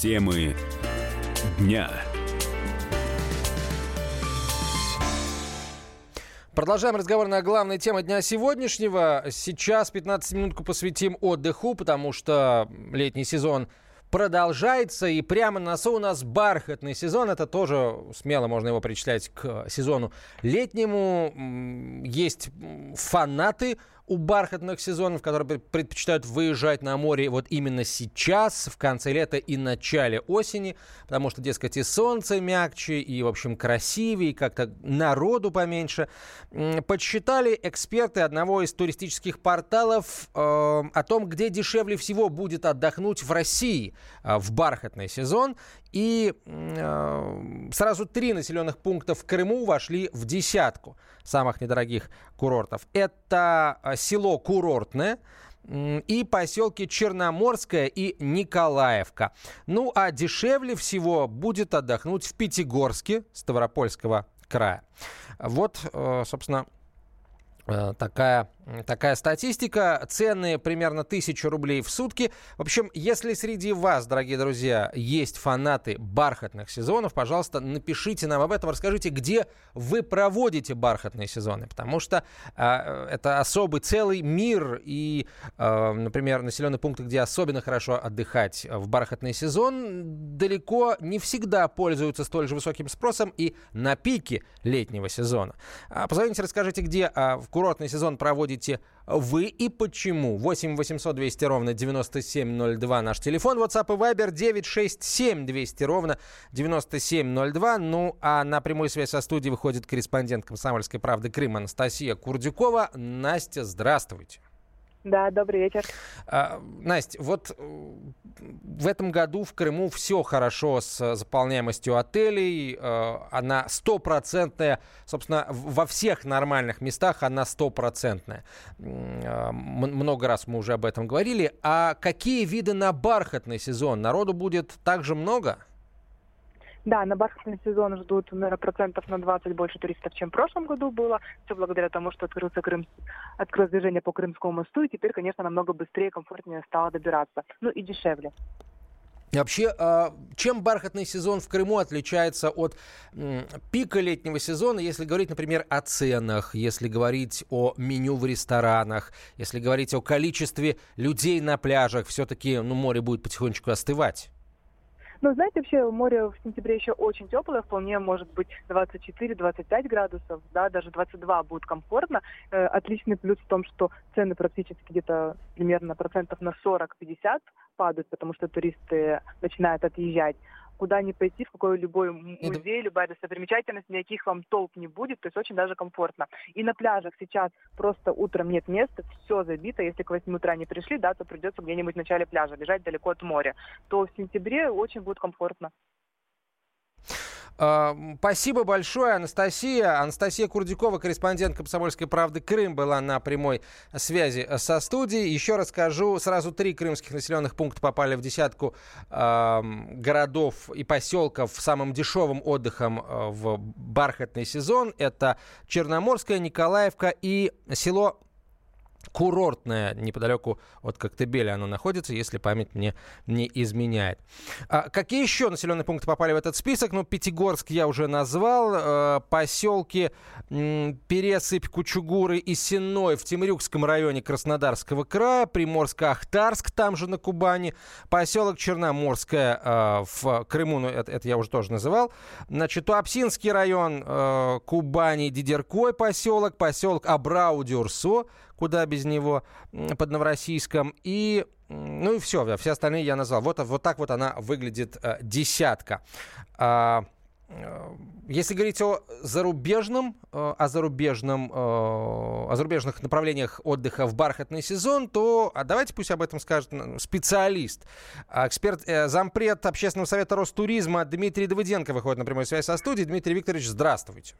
Темы дня. Продолжаем разговор на главной теме дня сегодняшнего. Сейчас 15 минутку посвятим отдыху, потому что летний сезон продолжается, и прямо на носу у нас бархатный сезон. Это тоже смело можно его причислять к сезону летнему. Есть фанаты у бархатных сезонов, которые предпочитают выезжать на море вот именно сейчас, в конце лета и начале осени, потому что, дескать, и солнце мягче, и, в общем, красивее, и как-то народу поменьше. Подсчитали эксперты одного из туристических порталов э, о том, где дешевле всего будет отдохнуть в России э, в бархатный сезон. И э, сразу три населенных пункта в Крыму вошли в десятку самых недорогих курортов. Это э, село Курортное, и поселки Черноморская и Николаевка. Ну а дешевле всего будет отдохнуть в Пятигорске Ставропольского края. Вот, э, собственно, Э, такая, такая статистика. Цены примерно 1000 рублей в сутки. В общем, если среди вас, дорогие друзья, есть фанаты бархатных сезонов, пожалуйста, напишите нам об этом, расскажите, где вы проводите бархатные сезоны, потому что э, это особый целый мир, и, э, например, населенные пункты, где особенно хорошо отдыхать в бархатный сезон, далеко не всегда пользуются столь же высоким спросом и на пике летнего сезона. А позвоните, расскажите, где а, в курортный сезон проводите вы и почему? 8 800 200 ровно 9702 наш телефон. WhatsApp и Viber 967 200 ровно 9702. Ну, а на прямую связь со студией выходит корреспондент «Комсомольской правды» Крым Анастасия Курдюкова. Настя, здравствуйте. Да, добрый вечер. А, Настя, вот э, в этом году в Крыму все хорошо с заполняемостью отелей. Э, она стопроцентная, собственно, во всех нормальных местах она стопроцентная. Э, много раз мы уже об этом говорили. А какие виды на бархатный сезон? Народу будет также много? Да, на бархатный сезон ждут, наверное, процентов на 20 больше туристов, чем в прошлом году было. Все благодаря тому, что открылся Крым, открылось движение по Крымскому мосту, и теперь, конечно, намного быстрее и комфортнее стало добираться. Ну и дешевле. Вообще, а, чем бархатный сезон в Крыму отличается от пика летнего сезона, если говорить, например, о ценах, если говорить о меню в ресторанах, если говорить о количестве людей на пляжах, все-таки ну, море будет потихонечку остывать? Ну, знаете, вообще море в сентябре еще очень теплое, вполне может быть 24-25 градусов, да, даже 22 будет комфортно. Э, отличный плюс в том, что цены практически где-то примерно процентов на 40-50 падают, потому что туристы начинают отъезжать куда ни пойти, в какой любой музей, любая достопримечательность, никаких вам толп не будет, то есть очень даже комфортно. И на пляжах сейчас просто утром нет места, все забито, если к 8 утра не пришли, да, то придется где-нибудь в начале пляжа, лежать далеко от моря, то в сентябре очень будет комфортно. А, спасибо большое, Анастасия. Анастасия Курдюкова, корреспондент «Комсомольской правды» Крым, была на прямой связи со студией. Еще расскажу, сразу три крымских населенных пункта попали в десятку э, городов и поселков с самым дешевым отдыхом э, в бархатный сезон. Это Черноморская, Николаевка и село курортная, неподалеку от Коктебеля оно находится, если память мне не изменяет. А какие еще населенные пункты попали в этот список? Ну, Пятигорск я уже назвал, э, поселки э, Пересыпь, Кучугуры и Сенной в Темрюкском районе Краснодарского края, Приморско-Ахтарск, там же на Кубани, поселок Черноморская э, в Крыму, ну, это, это я уже тоже называл, значит, Туапсинский район э, Кубани, Дидеркой поселок, поселок Абрау-Дюрсо, куда без него, под Новороссийском. И, ну и все, все остальные я назвал. Вот, вот так вот она выглядит э, десятка. А, э, если говорить о зарубежном, э, о зарубежном, о зарубежных направлениях отдыха в бархатный сезон, то а давайте пусть об этом скажет специалист. А эксперт, зампред Общественного совета Ростуризма Дмитрий Давыденко выходит на прямую связь со студией. Дмитрий Викторович, здравствуйте.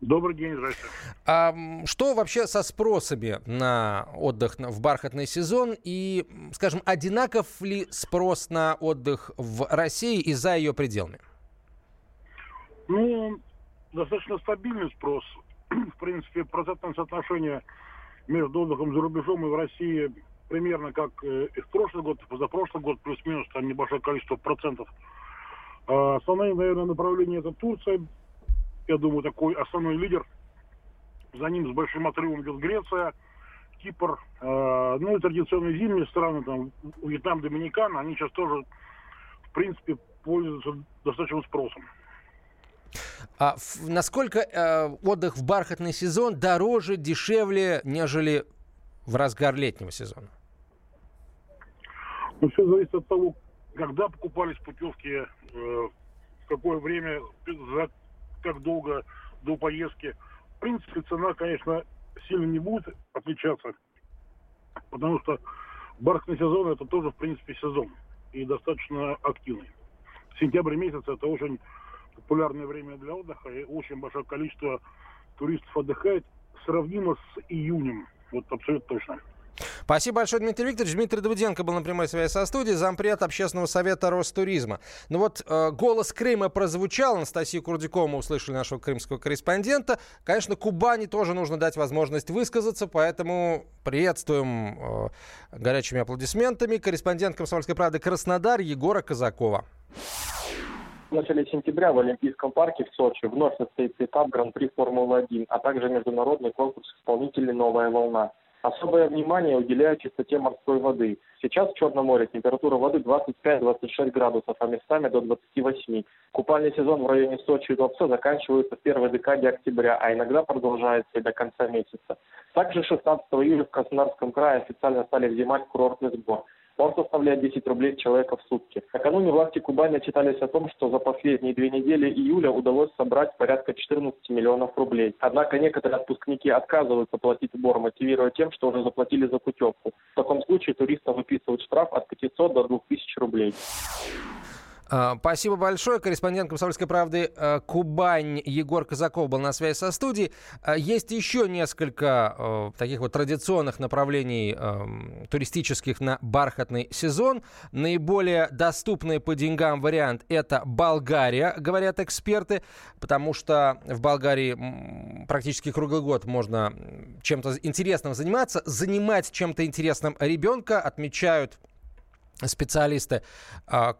Добрый день, здравствуйте. А что вообще со спросами на отдых в бархатный сезон? И, скажем, одинаков ли спрос на отдых в России и за ее пределами? Ну, достаточно стабильный спрос. В принципе, процентное соотношение между отдыхом за рубежом и в России примерно как э, и в прошлый год, и позапрошлый год, плюс-минус, там небольшое количество процентов. А основные, наверное, направления это Турция. Я думаю, такой основной лидер. За ним с большим отрывом идет Греция, Кипр. Э, ну и традиционные зимние страны, там, Вьетнам, Доминикан, они сейчас тоже, в принципе, пользуются достаточным спросом. А в, насколько э, отдых в бархатный сезон дороже, дешевле, нежели в разгар летнего сезона? Ну, все зависит от того, когда покупались путевки, э, в какое время, за как долго до поездки. В принципе, цена, конечно, сильно не будет отличаться, потому что бархатный сезон это тоже, в принципе, сезон и достаточно активный. Сентябрь месяц это очень популярное время для отдыха, и очень большое количество туристов отдыхает, сравнимо с июнем, вот абсолютно точно. Спасибо большое, Дмитрий Викторович. Дмитрий Давыденко был на прямой связи со студией, зампред общественного совета Ростуризма. Ну вот э, голос Крыма прозвучал, Анастасию Курдюкову мы услышали нашего крымского корреспондента. Конечно, Кубани тоже нужно дать возможность высказаться, поэтому приветствуем э, горячими аплодисментами корреспондент «Комсомольской правды» Краснодар Егора Казакова. В начале сентября в Олимпийском парке в Сочи вновь состоится этап Гран-при Формулы-1, а также международный конкурс исполнителей «Новая волна». Особое внимание уделяют чистоте морской воды. Сейчас в Черном море температура воды 25-26 градусов, а местами до 28. Купальный сезон в районе Сочи и Туапсе заканчивается в первой декаде октября, а иногда продолжается и до конца месяца. Также 16 июля в Краснодарском крае официально стали взимать курортный сбор. Он составляет 10 рублей человека в сутки. Накануне власти Кубани отчитались о том, что за последние две недели июля удалось собрать порядка 14 миллионов рублей. Однако некоторые отпускники отказываются платить сбор, мотивируя тем, что уже заплатили за путевку. В таком случае туристам выписывают штраф от 500 до 2000 рублей. А, спасибо большое. Корреспондент «Комсомольской правды» э, Кубань Егор Казаков был на связи со студией. А, есть еще несколько э, таких вот традиционных направлений эм, туристических на бархатный сезон. Наиболее доступный по деньгам вариант – это Болгария, говорят эксперты, потому что в Болгарии практически круглый год можно чем-то интересным заниматься. Занимать чем-то интересным ребенка отмечают специалисты, а,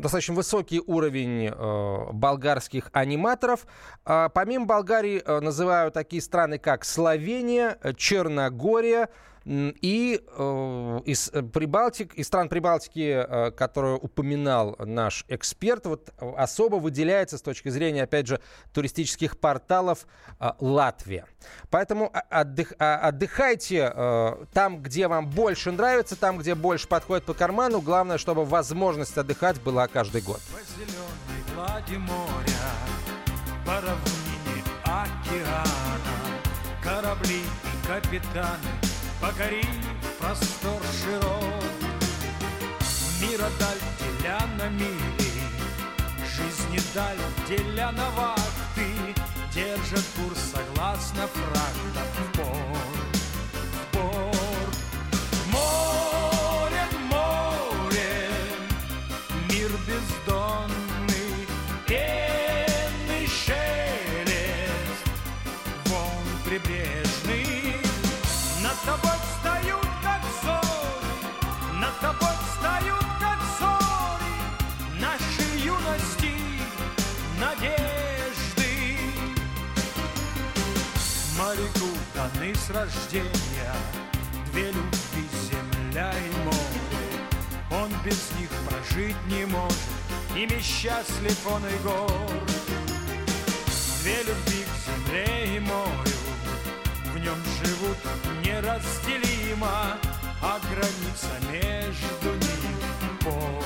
достаточно высокий уровень э, болгарских аниматоров. А, помимо Болгарии э, называют такие страны, как Словения, Черногория, и э, из, э, Прибалтик, из стран Прибалтики, э, которую упоминал наш эксперт, вот особо выделяется с точки зрения, опять же, туристических порталов Латвия. Поэтому отдых, а, отдыхайте там, где вам больше нравится, там, где больше подходит по карману. Главное, чтобы возможность отдыхать была каждый год. По океана, корабли и капитаны покорив простор широк. Мира даль деля на мили, жизни даль деля на вахты, Держат курс согласно фрактам в порт, в порт. Море, море, мир бездонный, пенный шелест, вон прибрежный, с рождения. Две любви, земля и море. Он без них прожить не может. Ими счастлив он и горд Две любви к земле и морю. В нем живут неразделимо А граница между ними порт